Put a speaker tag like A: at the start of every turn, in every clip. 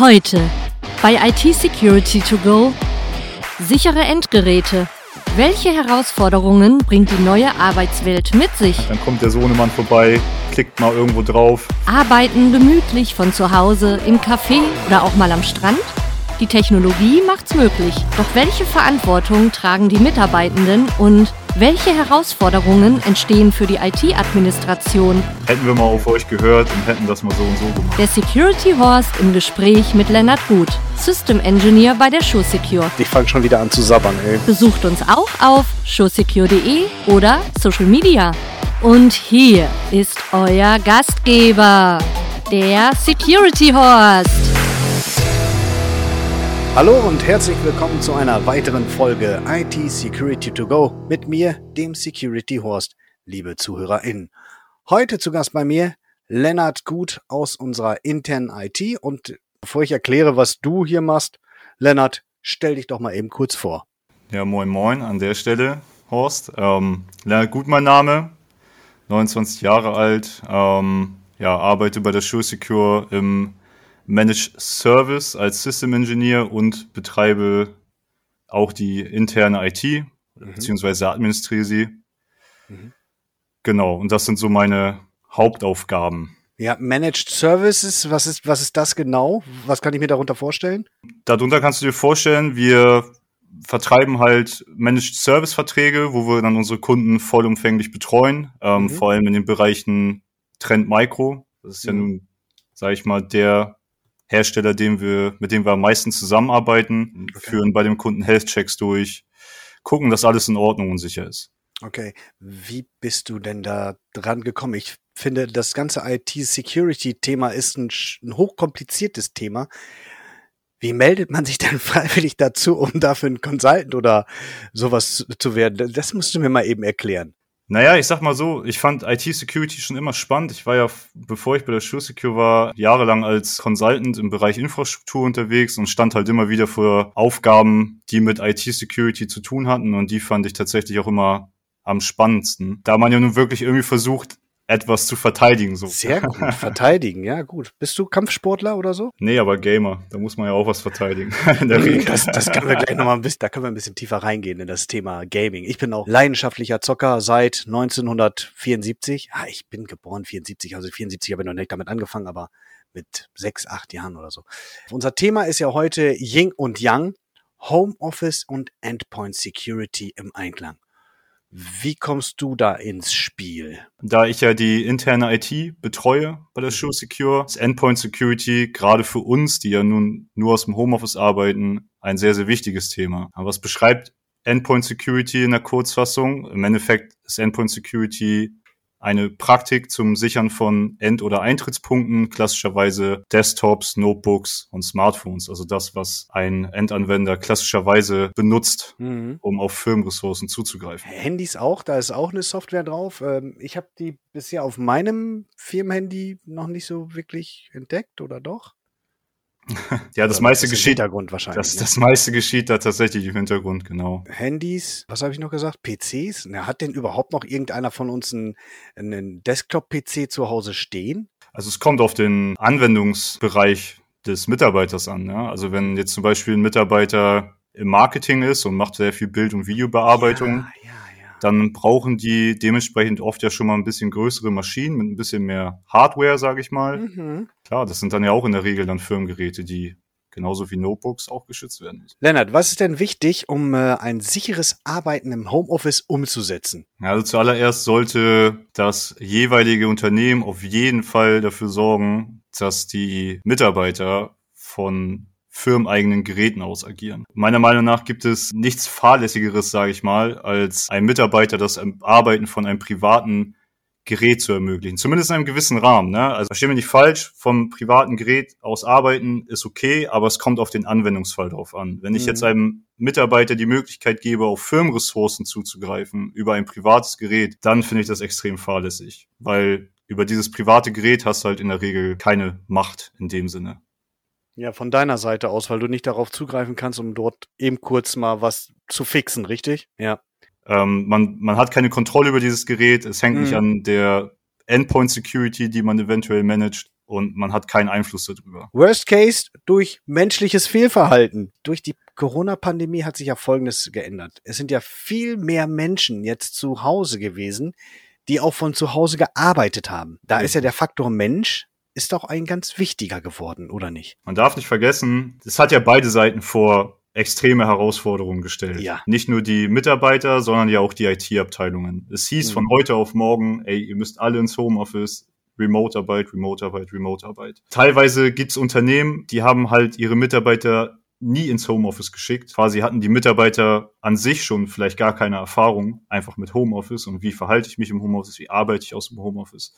A: Heute bei IT Security to Go sichere Endgeräte. Welche Herausforderungen bringt die neue Arbeitswelt mit sich?
B: Dann kommt der Sohnemann vorbei, klickt mal irgendwo drauf.
A: Arbeiten gemütlich von zu Hause, im Café oder auch mal am Strand? Die Technologie macht's möglich. Doch welche Verantwortung tragen die Mitarbeitenden und welche Herausforderungen entstehen für die IT-Administration?
B: Hätten wir mal auf euch gehört und hätten das mal so und so gemacht.
A: Der Security Horst im Gespräch mit Lennart Gut, System Engineer bei der ShowSecure.
C: Ich fange schon wieder an zu sabbern, ey.
A: Besucht uns auch auf showsecure.de oder Social Media. Und hier ist euer Gastgeber, der Security Horst.
C: Hallo und herzlich willkommen zu einer weiteren Folge IT Security to Go mit mir, dem Security Horst, liebe ZuhörerInnen. Heute zu Gast bei mir Lennart Gut aus unserer internen IT und bevor ich erkläre, was du hier machst, Lennart, stell dich doch mal eben kurz vor.
B: Ja, moin moin an der Stelle, Horst. Ähm, Lennart Gut mein Name, 29 Jahre alt, ähm, ja, arbeite bei der SureSecure im Manage Service als System Engineer und betreibe auch die interne IT, mhm. beziehungsweise administriere sie. Mhm. Genau, und das sind so meine Hauptaufgaben.
C: Ja, Managed Services, was ist, was ist das genau? Was kann ich mir darunter vorstellen?
B: Darunter kannst du dir vorstellen, wir vertreiben halt Managed Service Verträge, wo wir dann unsere Kunden vollumfänglich betreuen, ähm, mhm. vor allem in den Bereichen Trend Micro. Das ist ja mhm. nun, sage ich mal, der Hersteller, dem wir, mit dem wir am meisten zusammenarbeiten, okay. führen bei dem Kunden Health-Checks durch, gucken, dass alles in Ordnung und sicher ist.
C: Okay, wie bist du denn da dran gekommen? Ich finde, das ganze IT-Security-Thema ist ein, ein hochkompliziertes Thema. Wie meldet man sich denn freiwillig dazu, um dafür ein Consultant oder sowas zu werden? Das musst du mir mal eben erklären.
B: Naja, ich sag mal so, ich fand IT-Security schon immer spannend. Ich war ja, bevor ich bei der SureSecure war, jahrelang als Consultant im Bereich Infrastruktur unterwegs und stand halt immer wieder vor Aufgaben, die mit IT-Security zu tun hatten und die fand ich tatsächlich auch immer am spannendsten. Da man ja nun wirklich irgendwie versucht, etwas zu verteidigen. So.
C: Sehr gut, verteidigen, ja gut. Bist du Kampfsportler oder so?
B: Nee, aber Gamer, da muss man ja auch was verteidigen.
C: das, das können wir gleich nochmal ein bisschen, da können wir ein bisschen tiefer reingehen in das Thema Gaming. Ich bin auch leidenschaftlicher Zocker seit 1974. Ah, ich bin geboren 74, also 74 habe ich noch nicht damit angefangen, aber mit sechs, acht Jahren oder so. Unser Thema ist ja heute Ying und Yang, Homeoffice und Endpoint Security im Einklang. Wie kommst du da ins Spiel?
B: Da ich ja die interne IT betreue bei der mhm. Show Secure, ist Endpoint Security gerade für uns, die ja nun nur aus dem Homeoffice arbeiten, ein sehr, sehr wichtiges Thema. Aber was beschreibt Endpoint Security in der Kurzfassung? Im Endeffekt ist Endpoint Security eine Praktik zum Sichern von End- oder Eintrittspunkten, klassischerweise Desktops, Notebooks und Smartphones. Also das, was ein Endanwender klassischerweise benutzt, mhm. um auf Firmenressourcen zuzugreifen.
C: Handys auch, da ist auch eine Software drauf. Ähm, ich habe die bisher auf meinem Firmenhandy noch nicht so wirklich entdeckt, oder doch?
B: ja, das meiste
C: das
B: geschieht.
C: Hintergrund wahrscheinlich.
B: Das, ne? das meiste geschieht da tatsächlich im Hintergrund, genau.
C: Handys, was habe ich noch gesagt? PCs? Na, hat denn überhaupt noch irgendeiner von uns einen, einen Desktop-PC zu Hause stehen?
B: Also es kommt auf den Anwendungsbereich des Mitarbeiters an. Ja? Also wenn jetzt zum Beispiel ein Mitarbeiter im Marketing ist und macht sehr viel Bild- und Videobearbeitung, ja, ja dann brauchen die dementsprechend oft ja schon mal ein bisschen größere Maschinen mit ein bisschen mehr Hardware, sage ich mal. Mhm. Klar, das sind dann ja auch in der Regel dann Firmengeräte, die genauso wie Notebooks auch geschützt werden müssen.
C: Lennart, was ist denn wichtig, um äh, ein sicheres Arbeiten im Homeoffice umzusetzen?
B: Also zuallererst sollte das jeweilige Unternehmen auf jeden Fall dafür sorgen, dass die Mitarbeiter von firmeneigenen Geräten aus agieren. Meiner Meinung nach gibt es nichts fahrlässigeres, sage ich mal, als ein Mitarbeiter das Arbeiten von einem privaten Gerät zu ermöglichen. Zumindest in einem gewissen Rahmen. Ne? Also verstehe mich nicht falsch, vom privaten Gerät aus arbeiten ist okay, aber es kommt auf den Anwendungsfall drauf an. Wenn ich mhm. jetzt einem Mitarbeiter die Möglichkeit gebe, auf Firmenressourcen zuzugreifen über ein privates Gerät, dann finde ich das extrem fahrlässig. Weil über dieses private Gerät hast du halt in der Regel keine Macht in dem Sinne.
C: Ja, von deiner Seite aus, weil du nicht darauf zugreifen kannst, um dort eben kurz mal was zu fixen, richtig?
B: Ja. Ähm, man, man hat keine Kontrolle über dieses Gerät. Es hängt mhm. nicht an der Endpoint Security, die man eventuell managt. und man hat keinen Einfluss darüber.
C: Worst Case durch menschliches Fehlverhalten. Durch die Corona-Pandemie hat sich ja Folgendes geändert. Es sind ja viel mehr Menschen jetzt zu Hause gewesen, die auch von zu Hause gearbeitet haben. Da ist ja der Faktor Mensch ist doch ein ganz wichtiger geworden, oder nicht?
B: Man darf nicht vergessen, es hat ja beide Seiten vor extreme Herausforderungen gestellt.
C: Ja.
B: Nicht nur die Mitarbeiter, sondern ja auch die IT-Abteilungen. Es hieß
C: Mhm.
B: von heute auf morgen, ey, ihr müsst alle ins Homeoffice, Remote-Arbeit, Remote-Arbeit, Remote-Arbeit. Teilweise gibt's Unternehmen, die haben halt ihre Mitarbeiter nie ins Homeoffice geschickt. Quasi hatten die Mitarbeiter an sich schon vielleicht gar keine Erfahrung einfach mit Homeoffice und wie verhalte ich mich im Homeoffice, wie arbeite ich aus dem Homeoffice.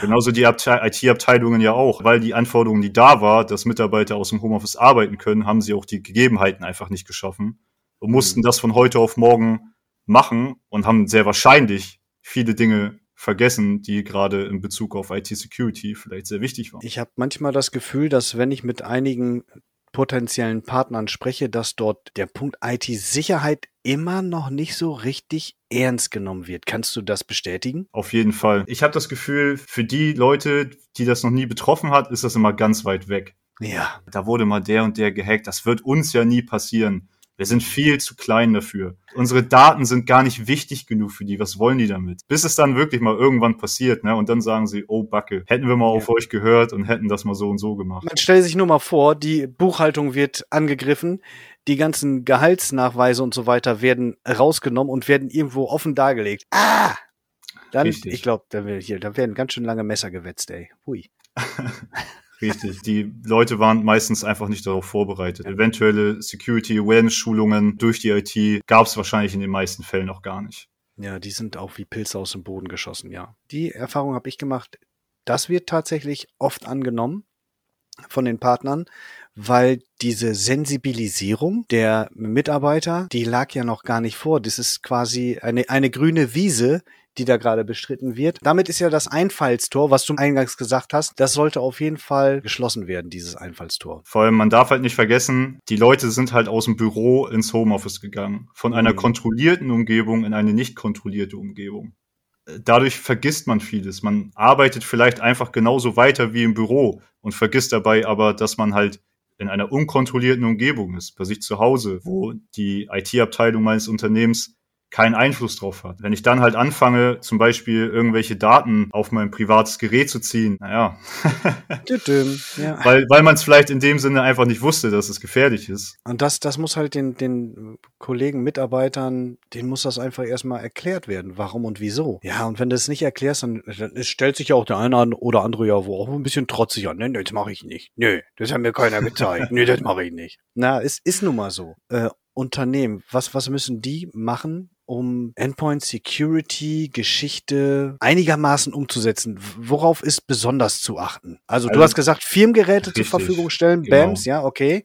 B: Genauso die Abte- IT-Abteilungen ja auch, weil die Anforderung, die da war, dass Mitarbeiter aus dem Homeoffice arbeiten können, haben sie auch die Gegebenheiten einfach nicht geschaffen und mussten das von heute auf morgen machen und haben sehr wahrscheinlich viele Dinge vergessen, die gerade in Bezug auf IT-Security vielleicht sehr wichtig waren.
C: Ich habe manchmal das Gefühl, dass wenn ich mit einigen potenziellen Partnern spreche, dass dort der Punkt IT-Sicherheit immer noch nicht so richtig ernst genommen wird. Kannst du das bestätigen?
B: Auf jeden Fall. Ich habe das Gefühl, für die Leute, die das noch nie betroffen hat, ist das immer ganz weit weg.
C: Ja.
B: Da wurde mal der und der gehackt. Das wird uns ja nie passieren. Wir sind viel zu klein dafür. Unsere Daten sind gar nicht wichtig genug für die. Was wollen die damit? Bis es dann wirklich mal irgendwann passiert, ne? Und dann sagen sie, oh Backe, hätten wir mal auf euch gehört und hätten das mal so und so gemacht.
C: Man stellt sich nur mal vor, die Buchhaltung wird angegriffen, die ganzen Gehaltsnachweise und so weiter werden rausgenommen und werden irgendwo offen dargelegt. Ah! Dann,
B: Richtig.
C: ich glaube, da werden ganz schön lange Messer gewetzt, ey. Hui.
B: Richtig. Die Leute waren meistens einfach nicht darauf vorbereitet. Eventuelle Security Awareness Schulungen durch die IT gab es wahrscheinlich in den meisten Fällen auch gar nicht.
C: Ja, die sind auch wie Pilze aus dem Boden geschossen, ja. Die Erfahrung habe ich gemacht. Das wird tatsächlich oft angenommen von den Partnern, weil diese Sensibilisierung der Mitarbeiter, die lag ja noch gar nicht vor. Das ist quasi eine, eine grüne Wiese, die da gerade bestritten wird. Damit ist ja das Einfallstor, was du eingangs gesagt hast, das sollte auf jeden Fall geschlossen werden, dieses Einfallstor.
B: Vor allem, man darf halt nicht vergessen, die Leute sind halt aus dem Büro ins Homeoffice gegangen. Von einer
C: Mhm.
B: kontrollierten Umgebung in eine nicht kontrollierte Umgebung. Dadurch vergisst man vieles. Man arbeitet vielleicht einfach genauso weiter wie im Büro und vergisst dabei aber, dass man halt in einer unkontrollierten Umgebung ist, bei sich zu Hause, wo die IT-Abteilung meines Unternehmens keinen Einfluss drauf hat. Wenn ich dann halt anfange, zum Beispiel irgendwelche Daten auf mein privates Gerät zu ziehen, naja,
C: Ja.
B: weil, weil man es vielleicht in dem Sinne einfach nicht wusste, dass es gefährlich ist.
C: Und das, das muss halt den, den Kollegen, Mitarbeitern, denen muss das einfach erstmal erklärt werden, warum und wieso. Ja, und wenn du es nicht erklärst, dann, dann stellt sich ja auch der eine oder andere ja wo auch ein bisschen trotzig an. Ne, das mache ich nicht. Nö, das hat mir keiner gezeigt. Nö, das mache ich nicht. Na, es ist nun mal so. Äh, Unternehmen, was, was müssen die machen, um Endpoint Security Geschichte einigermaßen umzusetzen? Worauf ist besonders zu achten? Also, du
B: Also-
C: hast gesagt, Firmengeräte zur
B: Richtig,
C: Verfügung stellen,
B: genau.
C: BAMs, ja, okay.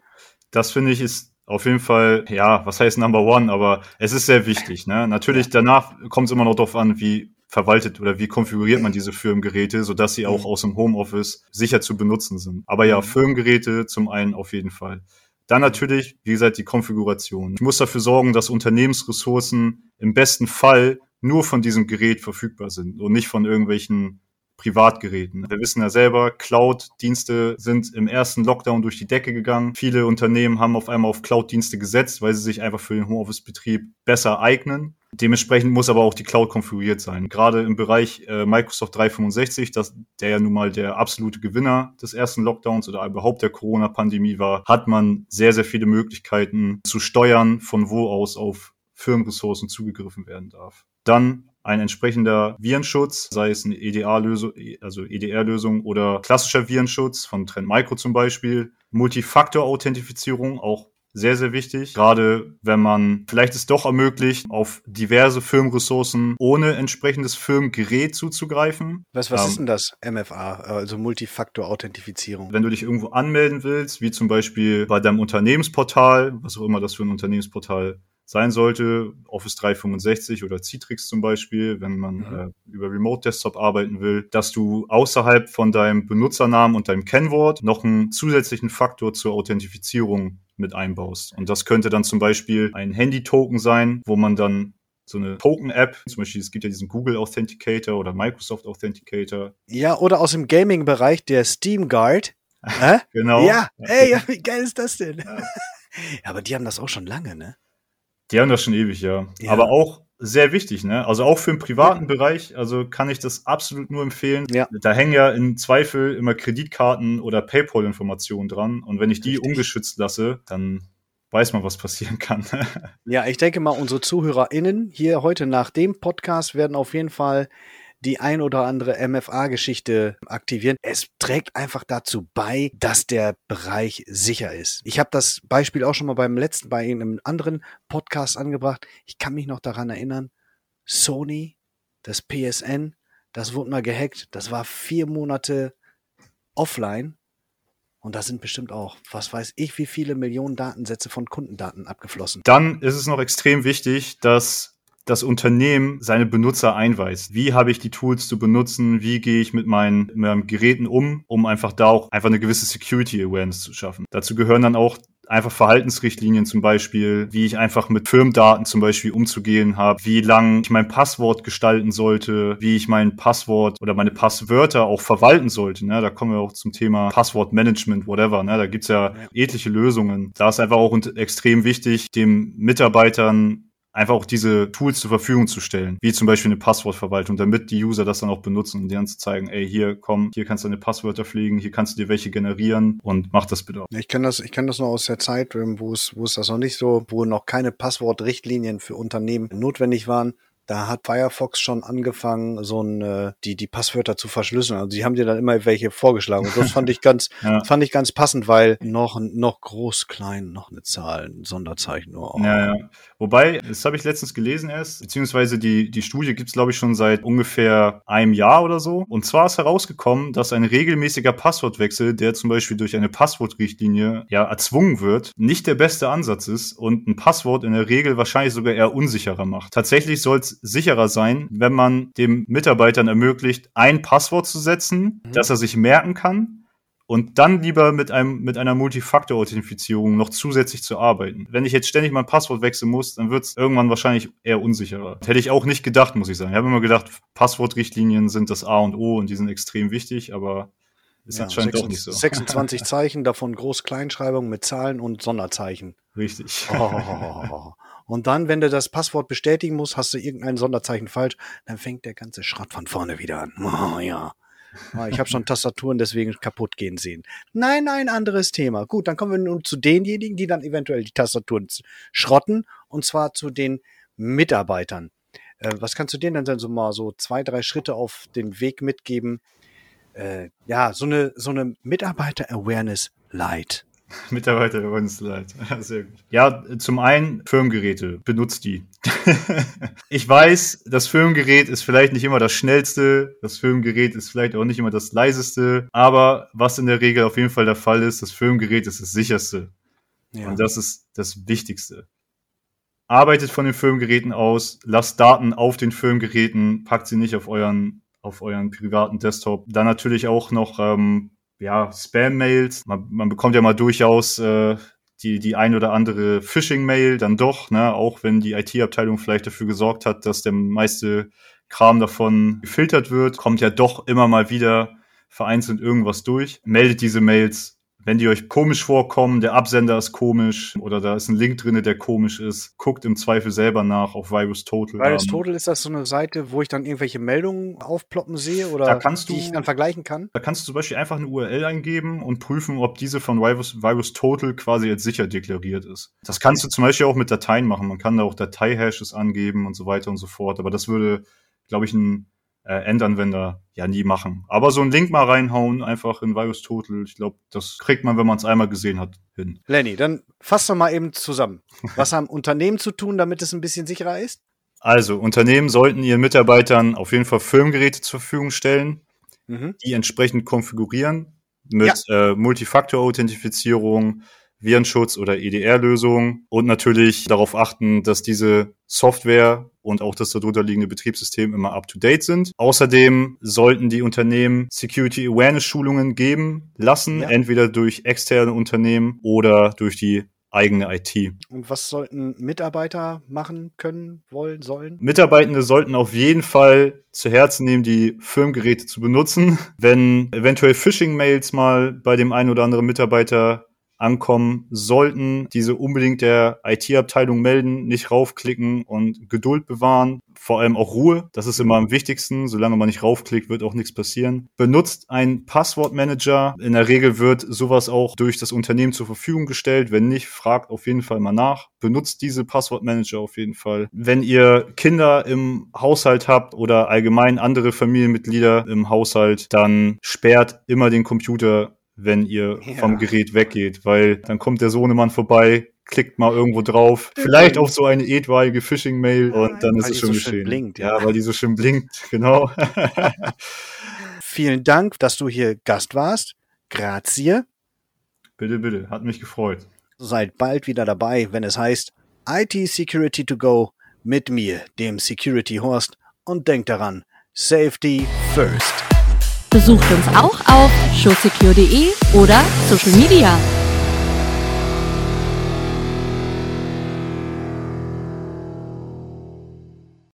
B: Das finde ich ist auf jeden Fall, ja, was heißt Number One, aber es ist sehr wichtig. Ne? Natürlich danach kommt es immer noch darauf an, wie verwaltet oder wie konfiguriert man diese Firmengeräte, sodass sie auch aus dem Homeoffice sicher zu benutzen sind. Aber ja,
C: Mhm.
B: Firmengeräte zum einen auf jeden Fall. Dann natürlich, wie gesagt, die Konfiguration. Ich muss dafür sorgen, dass Unternehmensressourcen im besten Fall nur von diesem Gerät verfügbar sind und nicht von irgendwelchen Privatgeräten. Wir wissen ja selber, Cloud-Dienste sind im ersten Lockdown durch die Decke gegangen. Viele Unternehmen haben auf einmal auf Cloud-Dienste gesetzt, weil sie sich einfach für den Homeoffice-Betrieb besser eignen. Dementsprechend muss aber auch die Cloud konfiguriert sein. Gerade im Bereich äh, Microsoft 365, das, der ja nun mal der absolute Gewinner des ersten Lockdowns oder überhaupt der Corona-Pandemie war, hat man sehr, sehr viele Möglichkeiten zu steuern, von wo aus auf Firmenressourcen zugegriffen werden darf. Dann ein entsprechender Virenschutz, sei es eine EDA-Lösung, also EDR-Lösung oder klassischer Virenschutz von Trend Micro zum Beispiel. Multifaktor-Authentifizierung auch sehr, sehr wichtig. Gerade wenn man vielleicht es doch ermöglicht, auf diverse Firmenressourcen ohne entsprechendes Firmengerät zuzugreifen.
C: Was, was
B: Ähm,
C: ist denn das? MFA, also Multifaktor-Authentifizierung.
B: Wenn du dich irgendwo anmelden willst, wie zum Beispiel bei deinem Unternehmensportal, was auch immer das für ein Unternehmensportal sein sollte, Office 365 oder Citrix zum Beispiel, wenn man
C: Mhm.
B: äh, über Remote Desktop arbeiten will, dass du außerhalb von deinem Benutzernamen und deinem Kennwort noch einen zusätzlichen Faktor zur Authentifizierung mit einbaust. Und das könnte dann zum Beispiel ein Handy-Token sein, wo man dann so eine Token-App. Zum Beispiel, es gibt ja diesen Google Authenticator oder Microsoft Authenticator.
C: Ja, oder aus dem Gaming-Bereich der Steam Guard. Hä?
B: Genau.
C: Ja, ey, ja, wie geil ist das denn? Ja. aber die haben das auch schon lange, ne?
B: Die haben das schon ewig, ja.
C: Ja.
B: Aber auch sehr wichtig, ne? Also auch für den privaten Bereich, also kann ich das absolut nur empfehlen.
C: Ja.
B: Da hängen ja im Zweifel immer Kreditkarten oder PayPal-Informationen dran. Und wenn ich die
C: Richtig.
B: ungeschützt lasse, dann weiß man, was passieren kann.
C: Ja, ich denke mal, unsere ZuhörerInnen hier heute nach dem Podcast werden auf jeden Fall die ein oder andere MFA-Geschichte aktivieren. Es trägt einfach dazu bei, dass der Bereich sicher ist. Ich habe das Beispiel auch schon mal beim letzten, bei einem anderen Podcast angebracht. Ich kann mich noch daran erinnern, Sony, das PSN, das wurde mal gehackt. Das war vier Monate offline. Und da sind bestimmt auch, was weiß ich, wie viele Millionen Datensätze von Kundendaten abgeflossen.
B: Dann ist es noch extrem wichtig, dass das Unternehmen seine Benutzer einweist. Wie habe ich die Tools zu benutzen? Wie gehe ich mit meinen, mit meinen Geräten um, um einfach da auch einfach eine gewisse Security Awareness zu schaffen. Dazu gehören dann auch einfach Verhaltensrichtlinien zum Beispiel, wie ich einfach mit Firmendaten zum Beispiel umzugehen habe, wie lang ich mein Passwort gestalten sollte, wie ich mein Passwort oder meine Passwörter auch verwalten sollte. Ne? Da kommen wir auch zum Thema Passwortmanagement, whatever. Ne? Da gibt's ja,
C: Ja.
B: etliche Lösungen. Da ist einfach auch extrem wichtig, dem Mitarbeitern einfach auch diese Tools zur Verfügung zu stellen, wie zum Beispiel eine Passwortverwaltung, damit die User das dann auch benutzen und denen zu zeigen, ey, hier komm, hier kannst du deine Passwörter pflegen, hier kannst du dir welche generieren und mach das bitte auch.
C: Ich kenne das, ich kenne das noch aus der Zeit, ähm, wo es, wo es das noch nicht so, wo noch keine Passwortrichtlinien für Unternehmen notwendig waren. Da hat Firefox schon angefangen, so ein, äh, die, die Passwörter zu verschlüsseln. Also die haben dir dann immer welche vorgeschlagen. Und das fand ich ganz,
B: Ja.
C: fand ich ganz passend, weil noch, noch groß, klein, noch eine Zahl, ein Sonderzeichen. Oh.
B: Ja, ja. Wobei, das habe ich letztens gelesen erst, beziehungsweise die, die Studie gibt's glaube ich, schon seit ungefähr einem Jahr oder so. Und zwar ist herausgekommen, dass ein regelmäßiger Passwortwechsel, der zum Beispiel durch eine Passwortrichtlinie ja erzwungen wird, nicht der beste Ansatz ist und ein Passwort in der Regel wahrscheinlich sogar eher unsicherer macht. Tatsächlich soll es sicherer sein, wenn man dem Mitarbeitern ermöglicht, ein Passwort zu setzen,
C: Mhm.
B: das er sich merken kann und dann lieber mit einem mit einer Multifaktor-Authentifizierung noch zusätzlich zu arbeiten. Wenn ich jetzt ständig mein Passwort wechseln muss, dann wird es irgendwann wahrscheinlich eher unsicherer. Hätte ich auch nicht gedacht, muss ich sagen. Ich habe immer gedacht, Passwortrichtlinien sind das A und O und die sind extrem wichtig, aber ist
C: Ja,
B: anscheinend auch nicht so.
C: 26 Zeichen, davon Groß-Kleinschreibung mit Zahlen und Sonderzeichen.
B: Richtig.
C: Oh. Und dann, wenn du das Passwort bestätigen musst, hast du irgendein Sonderzeichen falsch, dann fängt der ganze Schrott von vorne wieder an. Oh, ja. Ah, Ich habe schon Tastaturen deswegen kaputt gehen sehen. Nein, nein, anderes Thema. Gut, dann kommen wir nun zu denjenigen, die dann eventuell die Tastaturen schrotten, und zwar zu den Mitarbeitern. Äh, was kannst du denen denn so mal so zwei, drei Schritte auf den Weg mitgeben? Äh, ja, so eine, so eine Mitarbeiter-Awareness Light.
B: Mitarbeiter bei uns leid. Sehr gut. Ja, zum einen Firmengeräte. Benutzt die. ich weiß, das Firmengerät ist vielleicht nicht immer das schnellste. Das Firmengerät ist vielleicht auch nicht immer das leiseste. Aber was in der Regel auf jeden Fall der Fall ist, das Firmengerät ist das sicherste.
C: Ja.
B: Und das ist das Wichtigste. Arbeitet von den Firmengeräten aus, lasst Daten auf den Firmengeräten, packt sie nicht auf euren, auf euren privaten Desktop. Dann natürlich auch noch ähm, ja, Spam-Mails. Man, man bekommt ja mal durchaus äh, die, die ein oder andere Phishing-Mail dann doch, ne, auch wenn die IT-Abteilung vielleicht dafür gesorgt hat, dass der meiste Kram davon gefiltert wird, kommt ja doch immer mal wieder vereinzelt irgendwas durch. Meldet diese Mails, wenn die euch komisch vorkommen, der Absender ist komisch oder da ist ein Link drinne, der komisch ist, guckt im Zweifel selber nach auf Virus Total.
C: Virus
B: Ähm,
C: Total ist das so eine Seite, wo ich dann irgendwelche Meldungen aufploppen sehe oder
B: Da kannst
C: die
B: du-
C: ich dann vergleichen kann?
B: Da kannst du zum Beispiel einfach eine URL eingeben und prüfen, ob diese von Virus, Virus Total quasi als sicher deklariert ist. Das kannst du zum Beispiel auch mit Dateien machen. Man kann da auch Dateihashes angeben und so weiter und so fort. Aber das würde, glaube ich, ein äh, Endanwender ja nie machen. Aber so einen Link mal reinhauen, einfach in Virus Total. Ich glaube, das kriegt man, wenn man es einmal gesehen hat, hin.
C: Lenny, dann fass doch mal eben zusammen. Was haben Unternehmen zu tun, damit es ein bisschen sicherer ist?
B: Also, Unternehmen sollten ihren Mitarbeitern auf jeden Fall Firmengeräte zur Verfügung stellen,
C: Mhm.
B: die entsprechend konfigurieren mit äh, Multifaktor-Authentifizierung, Virenschutz oder EDR-Lösungen und natürlich darauf achten, dass diese Software und auch das darunter liegende Betriebssystem immer up-to-date sind. Außerdem sollten die Unternehmen Security Awareness Schulungen geben lassen,
C: Ja.
B: entweder durch externe Unternehmen oder durch die eigene IT.
C: Und was sollten Mitarbeiter machen können, wollen, sollen?
B: Mitarbeitende sollten auf jeden Fall zu Herzen nehmen, die Firmengeräte zu benutzen. Wenn eventuell Phishing-Mails mal bei dem einen oder anderen Mitarbeiter ankommen sollten, diese unbedingt der IT-Abteilung melden, nicht raufklicken und Geduld bewahren. Vor allem auch Ruhe. Das ist immer am wichtigsten. Solange man nicht raufklickt, wird auch nichts passieren. Benutzt einen Passwortmanager. In der Regel wird sowas auch durch das Unternehmen zur Verfügung gestellt. Wenn nicht, fragt auf jeden Fall mal nach. Benutzt diese Passwortmanager auf jeden Fall. Wenn ihr Kinder im Haushalt habt oder allgemein andere Familienmitglieder im Haushalt, dann sperrt immer den Computer wenn ihr ja. vom Gerät weggeht, weil dann kommt der Sohnemann vorbei, klickt mal irgendwo drauf, vielleicht auf so eine etwaige Phishing-Mail und dann ist es schon so geschehen. Blinkt, ja. ja, weil die so schön blinkt, genau.
C: Vielen Dank, dass du hier Gast warst. Grazie.
B: Bitte, bitte, hat mich gefreut.
C: Seid bald wieder dabei, wenn es heißt IT Security to Go mit mir, dem Security Horst und denkt daran, Safety First.
A: Besucht uns auch auf showsecure.de oder Social Media.